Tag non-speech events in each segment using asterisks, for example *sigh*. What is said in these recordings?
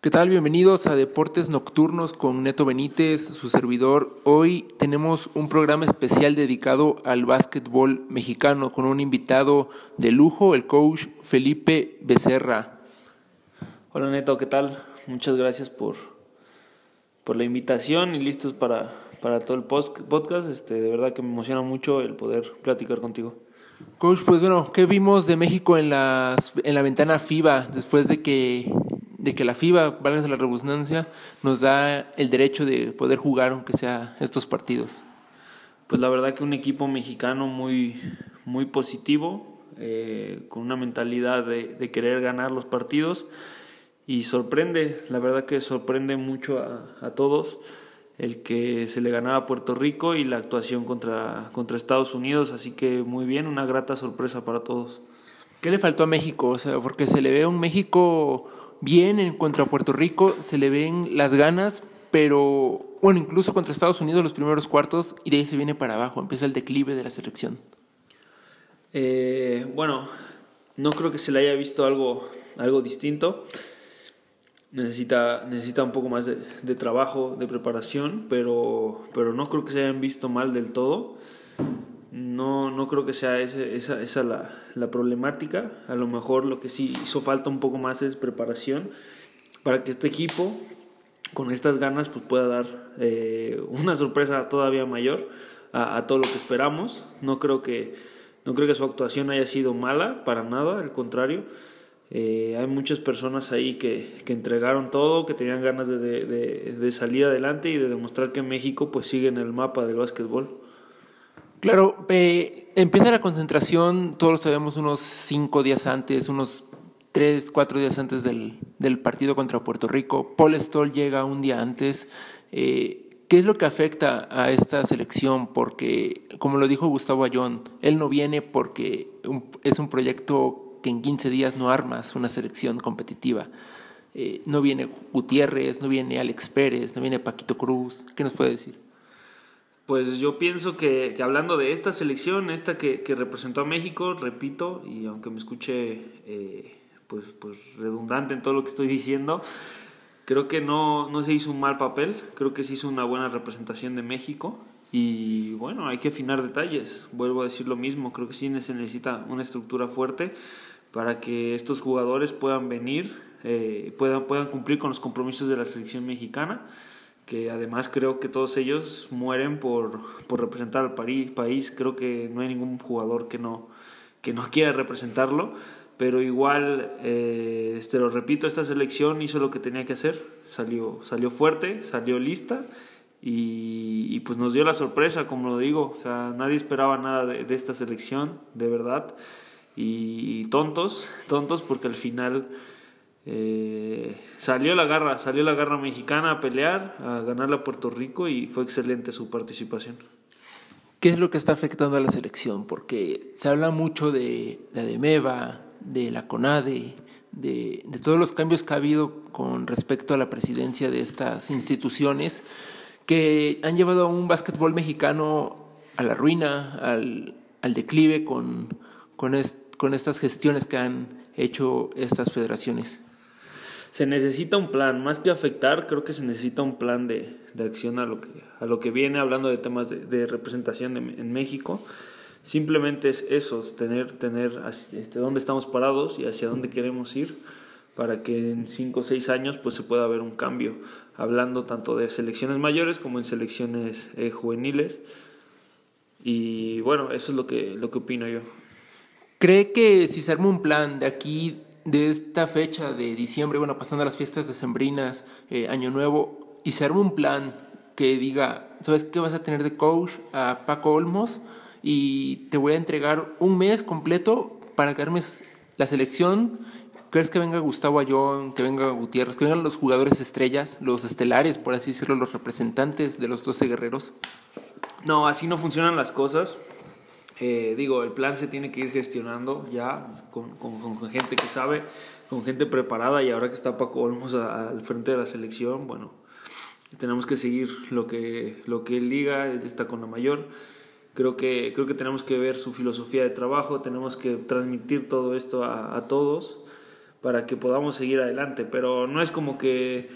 ¿Qué tal? Bienvenidos a Deportes Nocturnos con Neto Benítez, su servidor. Hoy tenemos un programa especial dedicado al básquetbol mexicano con un invitado de lujo, el coach Felipe Becerra. Hola Neto, ¿qué tal? Muchas gracias por, por la invitación y listos para, para todo el podcast. Este, de verdad que me emociona mucho el poder platicar contigo. Coach, pues bueno, ¿qué vimos de México en, las, en la ventana FIBA después de que de que la FIBA, valga la redundancia, nos da el derecho de poder jugar aunque sea estos partidos? Pues la verdad que un equipo mexicano muy, muy positivo, eh, con una mentalidad de, de, querer ganar los partidos y sorprende, la verdad que sorprende mucho a, a, todos el que se le ganaba a Puerto Rico y la actuación contra, contra Estados Unidos, así que muy bien, una grata sorpresa para todos. ¿Qué le faltó a México? O sea, porque se le ve a un México bien en contra Puerto Rico, se le ven las ganas, pero bueno, incluso contra Estados Unidos los primeros cuartos y de ahí se viene para abajo, empieza el declive de la selección. Eh, bueno, no creo que se le haya visto algo, algo distinto. Necesita, necesita un poco más de, de trabajo, de preparación, pero, pero no creo que se hayan visto mal del todo. No, no creo que sea esa, esa la, la, problemática. A lo mejor lo que sí hizo falta un poco más es preparación para que este equipo, con estas ganas, pues pueda dar eh, una sorpresa todavía mayor a, a, todo lo que esperamos. No creo que, no creo que su actuación haya sido mala, para nada, al contrario. Eh, hay muchas personas ahí que, que, entregaron todo, que tenían ganas de, de, de, salir adelante y de demostrar que México pues sigue en el mapa del básquetbol. Claro, eh, empieza la concentración, todos lo sabemos, unos cinco días antes, unos tres, cuatro días antes del, del partido contra Puerto Rico. Paul Stoll llega un día antes. Eh, ¿Qué es lo que afecta a esta selección? Porque, como lo dijo Gustavo Ayón, él no viene porque es un proyecto que en 15 días no armas una selección competitiva. Eh, no viene Gutiérrez, no viene Alex Pérez, no viene Paquito Cruz. ¿Qué nos puede decir? Pues yo pienso que, hablando de esta selección, esta que, que, representó a México, repito, y aunque me escuche eh, pues, pues redundante en todo lo que estoy diciendo, creo que no, no se hizo un mal papel, creo que se hizo una buena representación de México. Y bueno, hay que afinar detalles, vuelvo a decir lo mismo, creo que sí se necesita una estructura fuerte para que estos jugadores puedan venir, eh, puedan, puedan cumplir con los compromisos de la selección mexicana que además creo que todos ellos mueren por, por representar al país. Creo que no hay ningún jugador que no, que no *laughs* quiera representarlo, pero igual, eh, este, lo repito, esta selección hizo lo que tenía que hacer, salió, salió fuerte, salió lista y, y pues nos dio la sorpresa, como lo digo, o sea, nadie esperaba nada de, de esta selección, de verdad, y, y tontos, *laughs* tontos porque al final eh, salió la garra, salió la garra mexicana a pelear, a ganarle a Puerto Rico y fue excelente su participación. ¿Qué es lo que está afectando a la selección? Porque se habla mucho de la de Meva, de la CONADE, de, todos los cambios que ha habido con respecto a la presidencia de estas instituciones que han llevado a un básquetbol mexicano a la ruina, al, declive con estas gestiones que han hecho estas federaciones se necesita un plan, más que afectar, creo que se necesita un plan de, de acción a lo, que, a lo que viene, hablando de temas de, representación de, en México. Simplemente es eso, tener, tener este, dónde estamos parados y hacia dónde queremos ir para que en 5 o 6 años pues, se pueda ver un cambio, hablando tanto de selecciones mayores como en selecciones eh, juveniles. Y bueno, eso es lo que, lo que opino yo. ¿Cree que si se arma un plan de aquí de esta fecha de diciembre, bueno, pasando las fiestas decembrinas, eh, Año Nuevo, y se arma un plan que diga, ¿sabes qué vas a tener de coach a Paco Olmos? Y te voy a entregar un mes completo para que armes la selección. ¿Crees que venga Gustavo Ayón, que venga Gutiérrez, que vengan los jugadores estrellas, los estelares, por así decirlo, los representantes de los 12 guerreros? No, así no funcionan las cosas. Eh, digo, el plan se tiene que ir gestionando ya con, con, gente que sabe, con gente preparada y ahora que está Paco Olmos al frente de la selección, bueno, tenemos que seguir lo que, lo que él diga, él está con la mayor. Creo que, creo que tenemos que ver su filosofía de trabajo, tenemos que transmitir todo esto a, a todos para que podamos seguir adelante, pero no es como que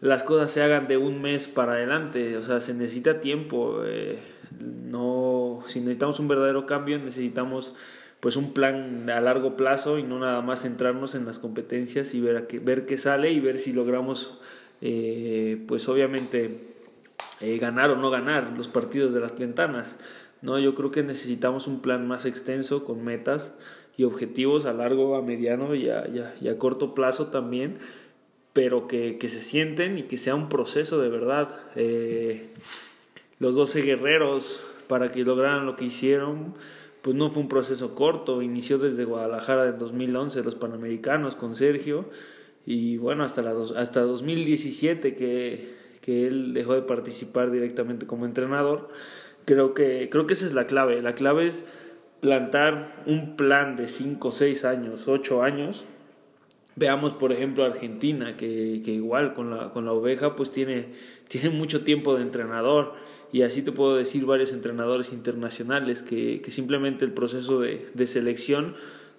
las cosas se hagan de un mes para adelante, o sea, se necesita tiempo, eh, no, si necesitamos un verdadero cambio necesitamos pues un plan a largo plazo y no nada más centrarnos en las competencias y ver, a qué, ver qué sale y ver si logramos eh, pues obviamente eh, ganar o no ganar los partidos de las ventanas. No, yo creo que necesitamos un plan más extenso con metas y objetivos a largo, a mediano y a, a, corto plazo también, pero que, que, se sienten y que sea un proceso de verdad. Eh, los 12 guerreros, para que lograran lo que hicieron, pues no fue un proceso corto, inició desde Guadalajara en 2011 los Panamericanos con Sergio y bueno, hasta, la hasta 2017 que, que él dejó de participar directamente como entrenador. Creo que, creo que esa es la clave. La clave es plantar un plan de 5, 6 años, 8 años. Veamos, por ejemplo, Argentina, que, que igual con la, con la oveja pues tiene, tiene mucho tiempo de entrenador. Y así te puedo decir varios entrenadores internacionales que, que simplemente el proceso de, de selección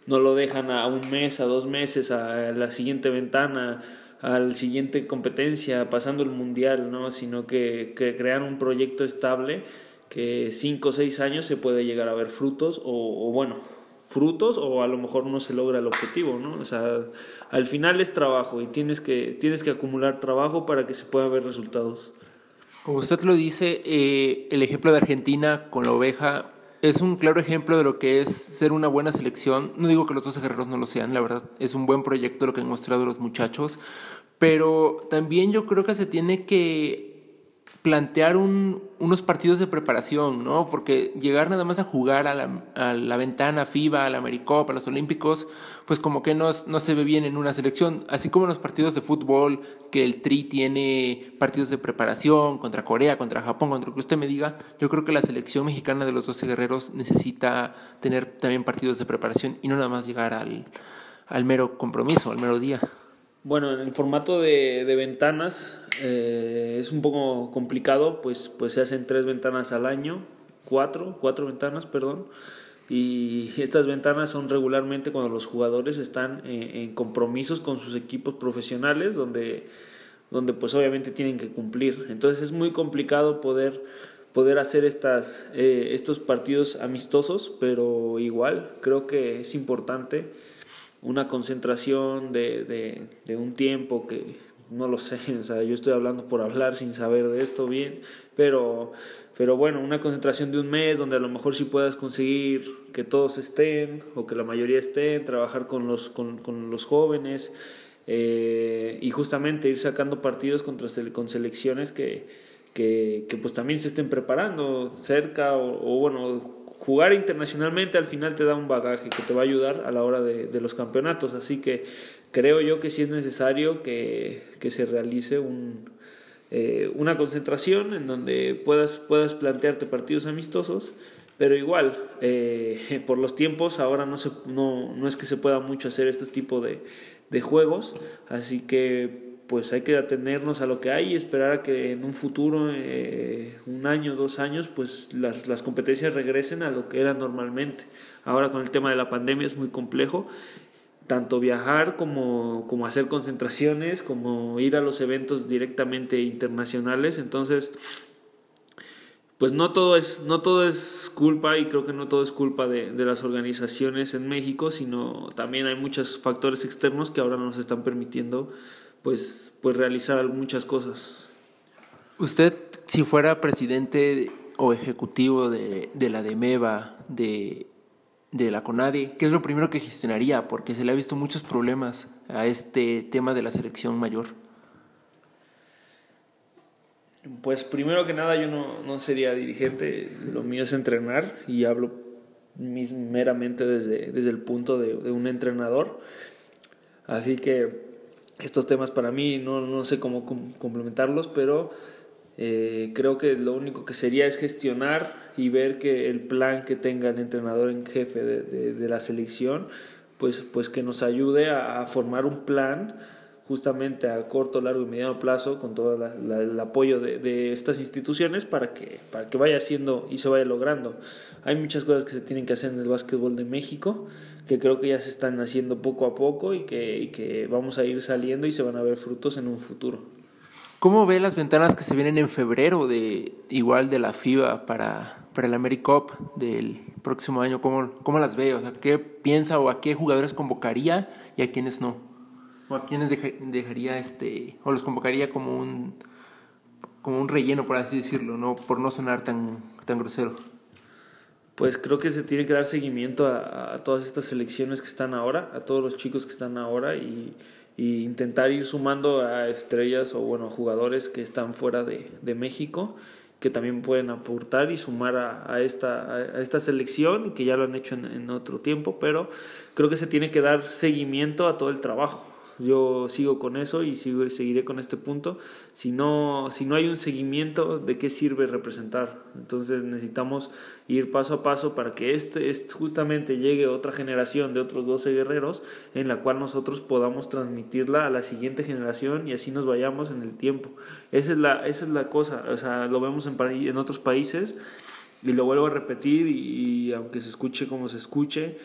no lo dejan a un mes, a dos meses, a la siguiente ventana, al siguiente competencia, pasando el mundial, ¿no? sino que, que crean un proyecto estable que cinco o seis años se puede llegar a ver frutos o, bueno, frutos o a lo mejor no se logra el objetivo, ¿no? O sea, al final es trabajo y tienes que, tienes que acumular trabajo para que se pueda ver resultados. Como usted lo dice, eh, el ejemplo de Argentina con la oveja es un claro ejemplo de lo que es ser una buena selección. No digo que los dos guerreros no lo sean, la verdad, es un buen proyecto lo que han mostrado los muchachos, pero también yo creo que se tiene que plantear un, unos partidos de preparación, ¿no? Porque llegar nada más a jugar a la, a la ventana FIBA, a la Americopa, a los Olímpicos, pues como que no, no se ve bien en una selección. Así como en los partidos de fútbol, que el Tri tiene partidos de preparación contra Corea, contra Japón, contra lo que usted me diga, yo creo que la selección mexicana de los 12 guerreros necesita tener también partidos de preparación y no nada más llegar al, al mero compromiso, al mero día. Bueno, en el formato de, de ventanas eh, es un poco complicado, pues, pues se hacen tres ventanas al año, cuatro, cuatro ventanas, perdón. Y *laughs* estas ventanas son regularmente cuando los jugadores están en, compromisos con sus equipos profesionales, donde, donde pues obviamente tienen que cumplir. Entonces es muy complicado poder, poder hacer estas, eh, estos partidos amistosos, pero igual creo que es importante una concentración de, de, de, un tiempo que no lo sé, *laughs* o sea, yo estoy hablando por hablar sin saber de esto bien, pero, pero bueno, una concentración de un mes donde a lo mejor sí puedas conseguir que todos estén o que la mayoría estén, trabajar con los, con, con los jóvenes eh, y justamente ir sacando partidos contra, con selecciones que, que, que pues también se estén preparando cerca o, o bueno, jugar internacionalmente al final te da un bagaje que te va a ayudar a la hora de, los campeonatos. Así que creo yo que sí es necesario que, que se realice un, eh, una concentración en donde puedas, puedas plantearte partidos amistosos. Pero igual, eh, *laughs* por los tiempos, ahora no, se, no, no es que se pueda mucho hacer este tipo de, de juegos. Así que pues hay que atenernos a lo que hay y esperar a que en un futuro, eh, un año, dos años, pues las, las, competencias regresen a lo que eran normalmente. Ahora con el tema de la pandemia es muy complejo, tanto viajar como, como hacer concentraciones, como ir a los eventos directamente internacionales, entonces pues no todo es no todo es culpa y creo que no todo es culpa de, de, las organizaciones en México sino también hay muchos factores externos que ahora nos están permitiendo pues, pues realizar muchas cosas. Usted, si fuera presidente o ejecutivo de, de la DEMEVA, de, de la CONADE, ¿qué es lo primero que gestionaría? Porque se le ha visto muchos problemas a este tema de la selección mayor. Pues primero que nada yo no, no sería dirigente, lo mío es entrenar y hablo meramente desde, desde el punto de, de un entrenador. Así que estos temas para mí no, no sé cómo complementarlos, pero eh, creo que lo único que sería es gestionar y ver que el plan que tenga el entrenador en jefe de, de, la selección, pues, pues que nos ayude a, formar un plan justamente a corto, largo y mediano plazo con todo el apoyo de, de, estas instituciones para que, para que vaya haciendo y se vaya logrando. Hay muchas cosas que se tienen que hacer en el básquetbol de México que creo que ya se están haciendo poco a poco y que, que vamos a ir saliendo y se van a ver frutos en un futuro. ¿Cómo ve las ventanas que se vienen en febrero de igual de la FIBA para, para el AmeriCup del próximo año? ¿Cómo, ¿Cómo las ve? O sea, ¿qué piensa o a qué jugadores convocaría y a quiénes no? ¿O a quiénes dejaría este o los convocaría como un como un relleno por así decirlo, no por no sonar tan tan grosero? Pues creo que se tiene que dar seguimiento a, todas estas selecciones que están ahora, a todos los chicos que están ahora y, intentar ir sumando a estrellas o bueno, jugadores que están fuera de, México que también pueden aportar y sumar a, esta, a esta selección, que ya lo han hecho en, en otro tiempo, pero creo que se tiene que dar seguimiento a todo el trabajo yo sigo con eso y sigo, seguiré con este punto. Si no, si no hay un seguimiento, ¿de qué sirve representar? Entonces necesitamos ir paso a paso para que este, este justamente llegue otra generación de otros 12 guerreros en la cual nosotros podamos transmitirla a la siguiente generación y así nos vayamos en el tiempo. Esa es la, esa es la cosa, o sea, lo vemos en, en otros países y lo vuelvo a repetir y aunque se escuche como se escuche,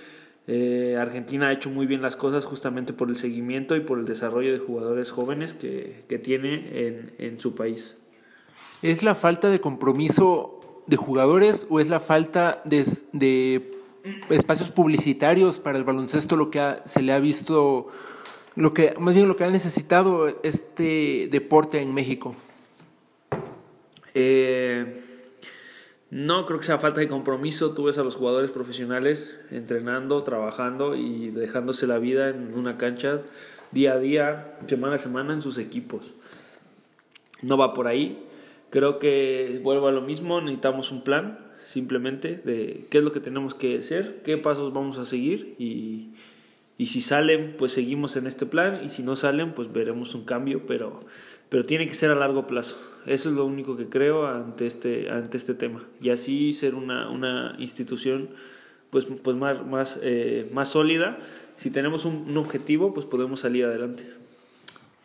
eh, Argentina ha hecho muy bien las cosas justamente por el seguimiento y por el desarrollo de jugadores jóvenes que, que tiene en, en, su país. ¿Es la falta de compromiso de jugadores o es la falta de, de espacios publicitarios para el baloncesto lo que se le ha visto, lo que más bien lo que ha necesitado este deporte en México? Eh, no creo que sea falta de compromiso. Tú ves a los jugadores profesionales entrenando, trabajando y dejándose la vida en una cancha día a día, semana a semana en sus equipos. No va por ahí. Creo que vuelvo a lo mismo. Necesitamos un plan simplemente de qué es lo que tenemos que hacer, qué pasos vamos a seguir y, y si salen, pues seguimos en este plan y si no salen, pues veremos un cambio, pero pero tiene que ser a largo plazo. Eso es lo único que creo ante este, ante este tema. Y así ser una, una institución pues, pues más, más, eh, más sólida. Si tenemos un, objetivo, pues podemos salir adelante.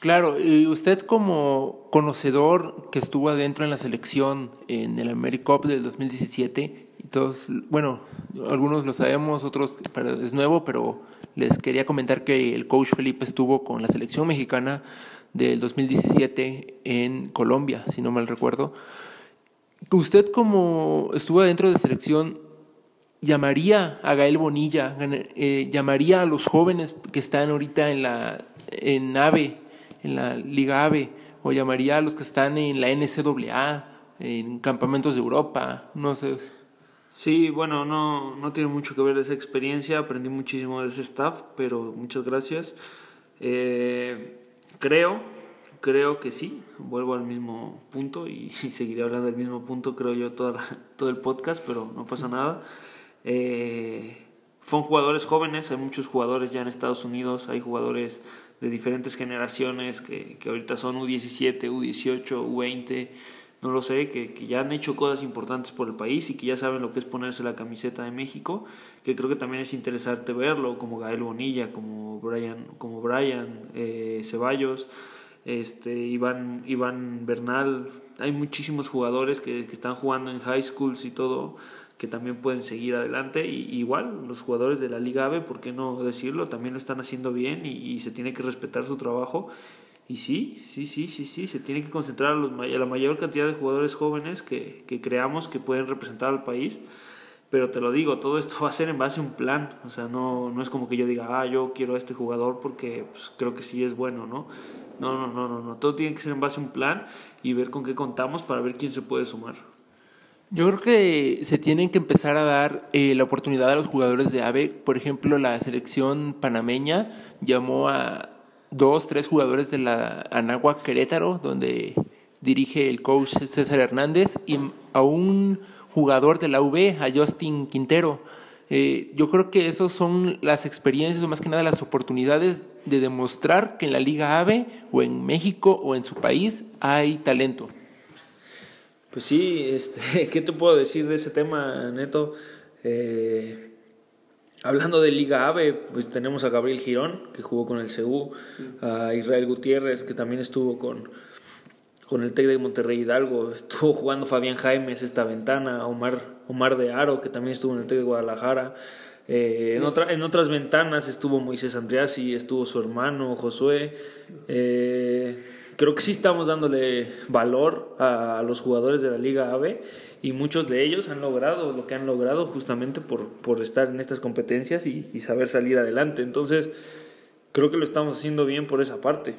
Claro, y usted como conocedor que estuvo adentro en la selección en el AmeriCup del 2017, y todos, bueno, algunos lo sabemos, otros es nuevo, pero les quería comentar que el coach Felipe estuvo con la selección mexicana del 2017 en Colombia, si no mal recuerdo. Usted como estuvo dentro de selección, llamaría a Gael Bonilla, eh, llamaría a los jóvenes que están ahorita en la en AVE, en la Liga AVE, o llamaría a los que están en la NCAA, en campamentos de Europa, no sé. Sí, bueno, no, no tiene mucho que ver esa experiencia, aprendí muchísimo de ese staff, pero muchas gracias. Eh, Creo, creo que sí, vuelvo al mismo punto y, *laughs* seguiré hablando del mismo punto, creo yo, toda todo el podcast, pero no pasa nada. Eh, son jugadores jóvenes, hay muchos jugadores ya en Estados Unidos, hay jugadores de diferentes generaciones que, que ahorita son U17, U18, U20 no lo sé, que, que, ya han hecho cosas importantes por el país y que ya saben lo que es ponerse la camiseta de México, que creo que también es interesante verlo, como Gael Bonilla, como Brian, como Brian eh, Ceballos, este, Iván, Iván Bernal, hay muchísimos jugadores que, que, están jugando en high schools y todo, que también pueden seguir adelante, y igual los jugadores de la Liga AVE, por qué no decirlo, también lo están haciendo bien y, y se tiene que respetar su trabajo y sí, sí, sí, sí, sí, se tiene que concentrar a, la mayor cantidad de jugadores jóvenes que, que creamos que pueden representar al país. Pero te lo digo, todo esto *laughs* va a ser en base a un plan. O sea, no, no es como que yo diga, ah, yo quiero a este jugador porque pues, creo que sí es bueno, ¿no? No, no, no, no, no. Todo tiene que ser en base a un plan y ver con qué contamos para ver quién se puede sumar. Yo creo que se tienen que empezar a dar eh, la oportunidad a los jugadores de AVE. Por ejemplo, la selección panameña llamó a, dos, tres jugadores de la Anagua Querétaro, donde dirige el coach César Hernández, y a un jugador de la UB, a Justin Quintero. Eh, yo creo que esas son las experiencias, o más que nada las oportunidades de demostrar que en la Liga AVE, o en México, o en su país, hay talento. Pues sí, este, *laughs* ¿qué te puedo decir de ese tema, Neto? Eh, Hablando de Liga AVE, pues tenemos a Gabriel Girón, que jugó con el CU, a Israel Gutiérrez, que también estuvo con, con el TEC de Monterrey Hidalgo, estuvo jugando Fabián Jaimes esta ventana, Omar, Omar de Aro, que también estuvo en el TEC de Guadalajara. Eh, en, otra, en otras ventanas estuvo Moisés Andreasi, estuvo su hermano Josué. Eh, creo que sí estamos dándole valor a, los jugadores de la Liga AVE y muchos de ellos han logrado lo que han logrado justamente por, por estar en estas competencias y, saber salir adelante. Entonces, creo que lo estamos haciendo bien por esa parte.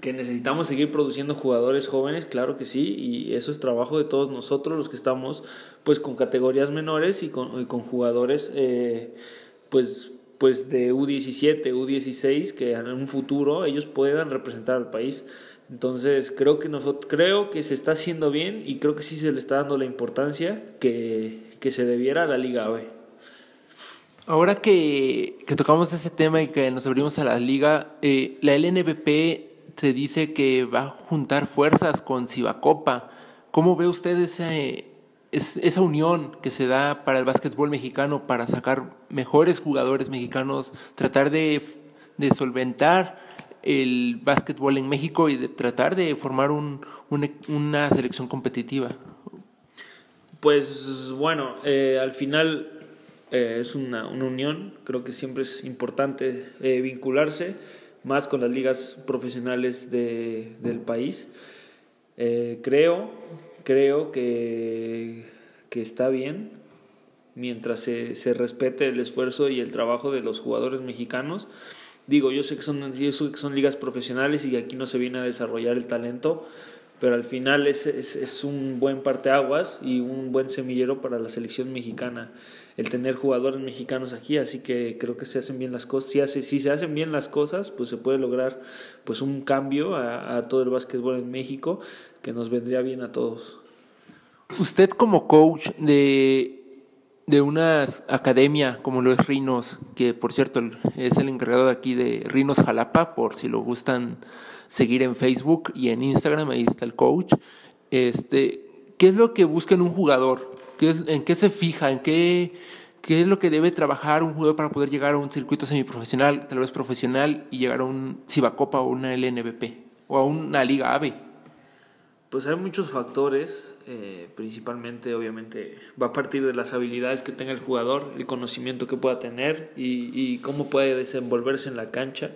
Que necesitamos seguir produciendo jugadores jóvenes, claro que sí, y eso es trabajo de todos nosotros, los que estamos pues con categorías menores y con, y con jugadores eh, pues pues de U17, U16, que en un futuro ellos puedan representar al país. Entonces creo que nosotros, creo que se está haciendo bien y creo que sí se le está dando la importancia que, que se debiera a la Liga B. Ahora que, que, tocamos ese tema y que nos abrimos a la liga, eh, la LNBP se dice que va a juntar fuerzas con Cibacopa. ¿Cómo ve usted ese, es esa unión que se da para el básquetbol mexicano, para sacar mejores jugadores mexicanos, tratar de, solventar el básquetbol en México y de tratar de formar un, una selección competitiva. Pues bueno, eh, al final eh, es una, unión, creo que siempre es importante eh, vincularse más con las ligas profesionales de, del país. creo creo que, que está bien mientras se, se, respete el esfuerzo y el trabajo de los jugadores mexicanos. Digo, yo sé que son, yo sé que son ligas profesionales y aquí no se viene a desarrollar el talento, pero al final es, es, es un buen parteaguas y un buen semillero para la selección mexicana el tener jugadores mexicanos aquí, así que creo que se hacen bien las cosas. Si, hace, si se hacen bien las cosas, pues se puede lograr pues un cambio a, a todo el básquetbol en México que nos vendría bien a todos. Usted como coach de, de una academia como lo es Rinos, que por cierto es el encargado de aquí de Rinos Jalapa, por si lo gustan seguir en Facebook y en Instagram, ahí está el coach. Este, ¿Qué es lo que busca en un jugador? ¿En qué se fija? ¿En qué, qué es lo que debe trabajar un jugador para poder llegar a un circuito semiprofesional, tal vez profesional, y llegar a un Cibacopa o una LNBP o a una Liga AVE? Pues hay muchos factores, eh, principalmente obviamente va a partir de las habilidades que tenga el jugador, el conocimiento que pueda tener y, y cómo puede desenvolverse en la cancha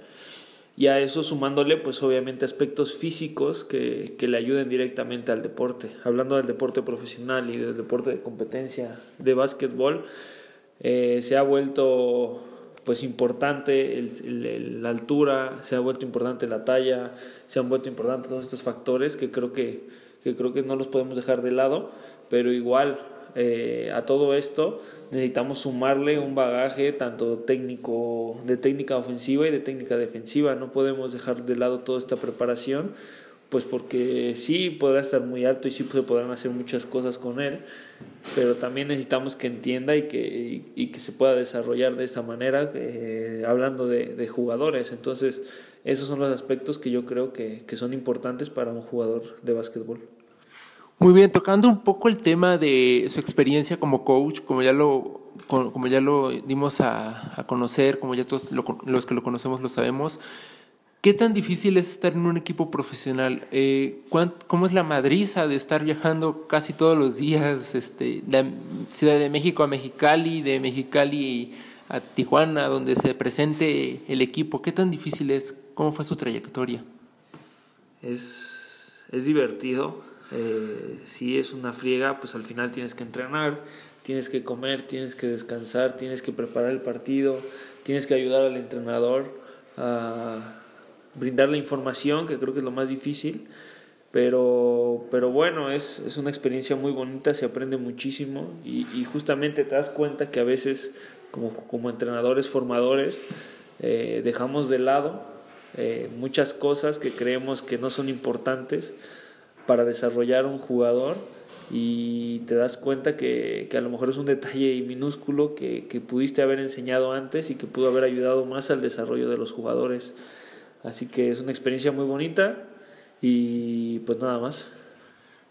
y a eso sumándole pues obviamente aspectos físicos que, que, le ayuden directamente al deporte. Hablando del deporte profesional y del deporte de competencia de básquetbol, eh, se ha vuelto pues importante el, la altura, se ha vuelto importante la talla, se han vuelto importantes todos estos factores que creo que, que creo que no los podemos dejar de lado, pero igual eh, a todo esto necesitamos sumarle un bagaje tanto técnico de técnica ofensiva y de técnica defensiva. No podemos dejar de lado toda esta preparación, pues porque sí podrá estar muy alto y sí se podrán hacer muchas cosas con él, pero también necesitamos que entienda y que, y, que se pueda desarrollar de esta manera, eh, hablando de, de, jugadores. Entonces, esos son los aspectos que yo creo que, que son importantes para un jugador de básquetbol. Muy bien, tocando un poco el tema de su experiencia como coach, como ya lo, como ya lo dimos a, a conocer, como ya todos lo, los que lo conocemos lo sabemos, ¿qué tan difícil es estar en un equipo profesional? Eh, ¿Cómo es la madriza de estar viajando casi todos los días este, de Ciudad de México a Mexicali, de Mexicali a Tijuana, donde se presente el equipo? ¿Qué tan difícil es? ¿Cómo fue su trayectoria? Es, es divertido eh, si es una friega, pues al final tienes que entrenar, tienes que comer, tienes que descansar, tienes que preparar el partido, tienes que ayudar al entrenador a brindar la información, que creo que es lo más difícil. Pero, pero bueno, es, es una experiencia muy bonita, se aprende muchísimo y, justamente te das cuenta que a veces como, como entrenadores formadores eh, dejamos de lado eh, muchas cosas que creemos que no son importantes para desarrollar un jugador y te das cuenta que, que, a lo mejor es un detalle minúsculo que, que, pudiste haber enseñado antes y que pudo haber ayudado más al desarrollo de los jugadores. Así que es una experiencia muy bonita y pues nada más.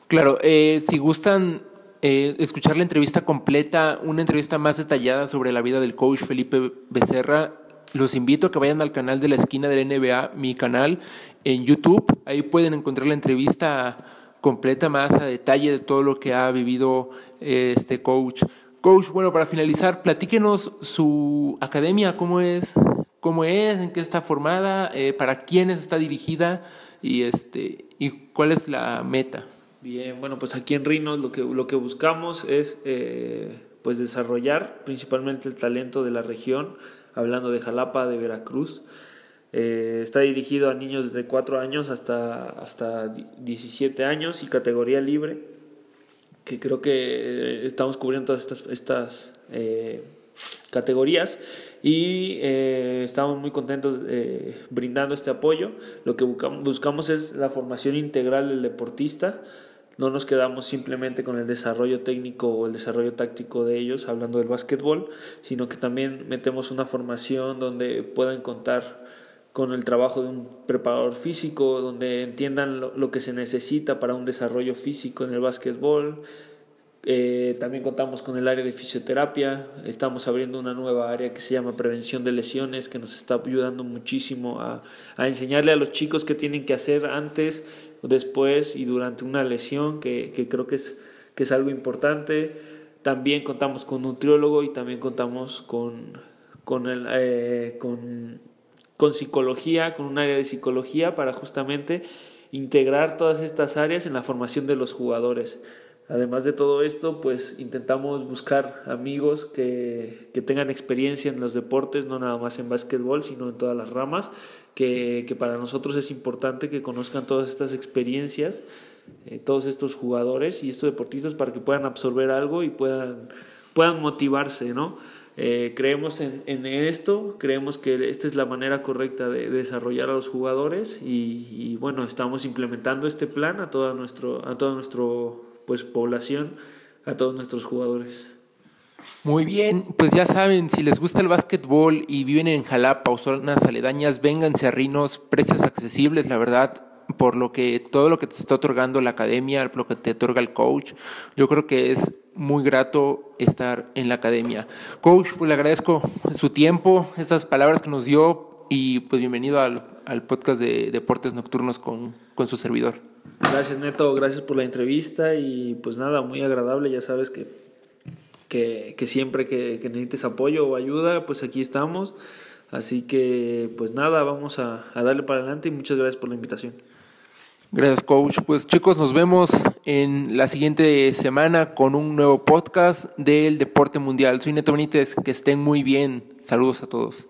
Claro, eh, si gustan eh, escuchar la entrevista completa, una entrevista más detallada sobre la vida del coach Felipe Becerra, los invito a que vayan al canal de la esquina del NBA, mi canal en YouTube. Ahí pueden encontrar la entrevista completa más a detalle de todo lo que ha vivido eh, este coach. Coach, bueno, para finalizar, platíquenos su academia, cómo es, cómo es, en qué está formada, eh, para quiénes está dirigida y este y cuál es la meta. Bien, bueno, pues aquí en Rinos lo que lo que buscamos es eh, pues desarrollar principalmente el talento de la región, hablando de Jalapa, de Veracruz. Eh, está dirigido a niños desde 4 años hasta, hasta 17 años y categoría libre, que creo que eh, estamos cubriendo todas estas, estas eh, categorías y estamos muy contentos brindando este apoyo. Lo que buscamos es la formación integral del deportista no nos quedamos simplemente con el desarrollo técnico o el desarrollo táctico de ellos, hablando del básquetbol, sino que también metemos una formación donde puedan contar con el trabajo de un preparador físico, donde entiendan lo, que se necesita para un desarrollo físico en el básquetbol. Eh, también contamos con el área de fisioterapia, estamos abriendo una nueva área que se llama prevención de lesiones, que nos está ayudando muchísimo a, a enseñarle a los chicos qué tienen que hacer antes después y durante una lesión, que, que creo que es, que es algo importante. También contamos con nutriólogo y también contamos con, con, el, eh, con, con psicología, con un área de psicología para justamente integrar todas estas áreas en la formación de los jugadores. Además de todo esto, pues intentamos buscar amigos que, que, tengan experiencia en los deportes, no nada más en básquetbol, sino en todas las ramas, que, que para nosotros es importante que conozcan todas estas experiencias, eh, todos estos jugadores y estos deportistas para que puedan absorber algo y puedan, puedan motivarse, ¿no? Eh, creemos en, en, esto, creemos que esta es la manera correcta de, desarrollar a los jugadores y, y, bueno, estamos implementando este plan a, toda nuestro, a todo nuestro pues población a todos nuestros jugadores. Muy bien, pues ya saben, si les gusta el básquetbol y viven en Jalapa o zonas aledañas, vénganse a Rinos, precios accesibles, la verdad, por lo que todo lo que te está otorgando la academia, lo que te otorga el coach, yo creo que es muy grato estar en la academia. Coach, pues le agradezco su tiempo, estas palabras que nos dio y pues bienvenido al, al podcast de Deportes Nocturnos con, con su servidor. Gracias Neto, gracias por la entrevista y pues nada, muy agradable, ya sabes que, que, siempre que, que, necesites apoyo o ayuda, pues aquí estamos. Así que pues nada, vamos a, a darle para adelante y muchas gracias por la invitación. Gracias, coach. Pues chicos, nos vemos en la siguiente semana con un nuevo podcast del Deporte Mundial. Soy Neto Benítez, que estén muy bien. Saludos a todos.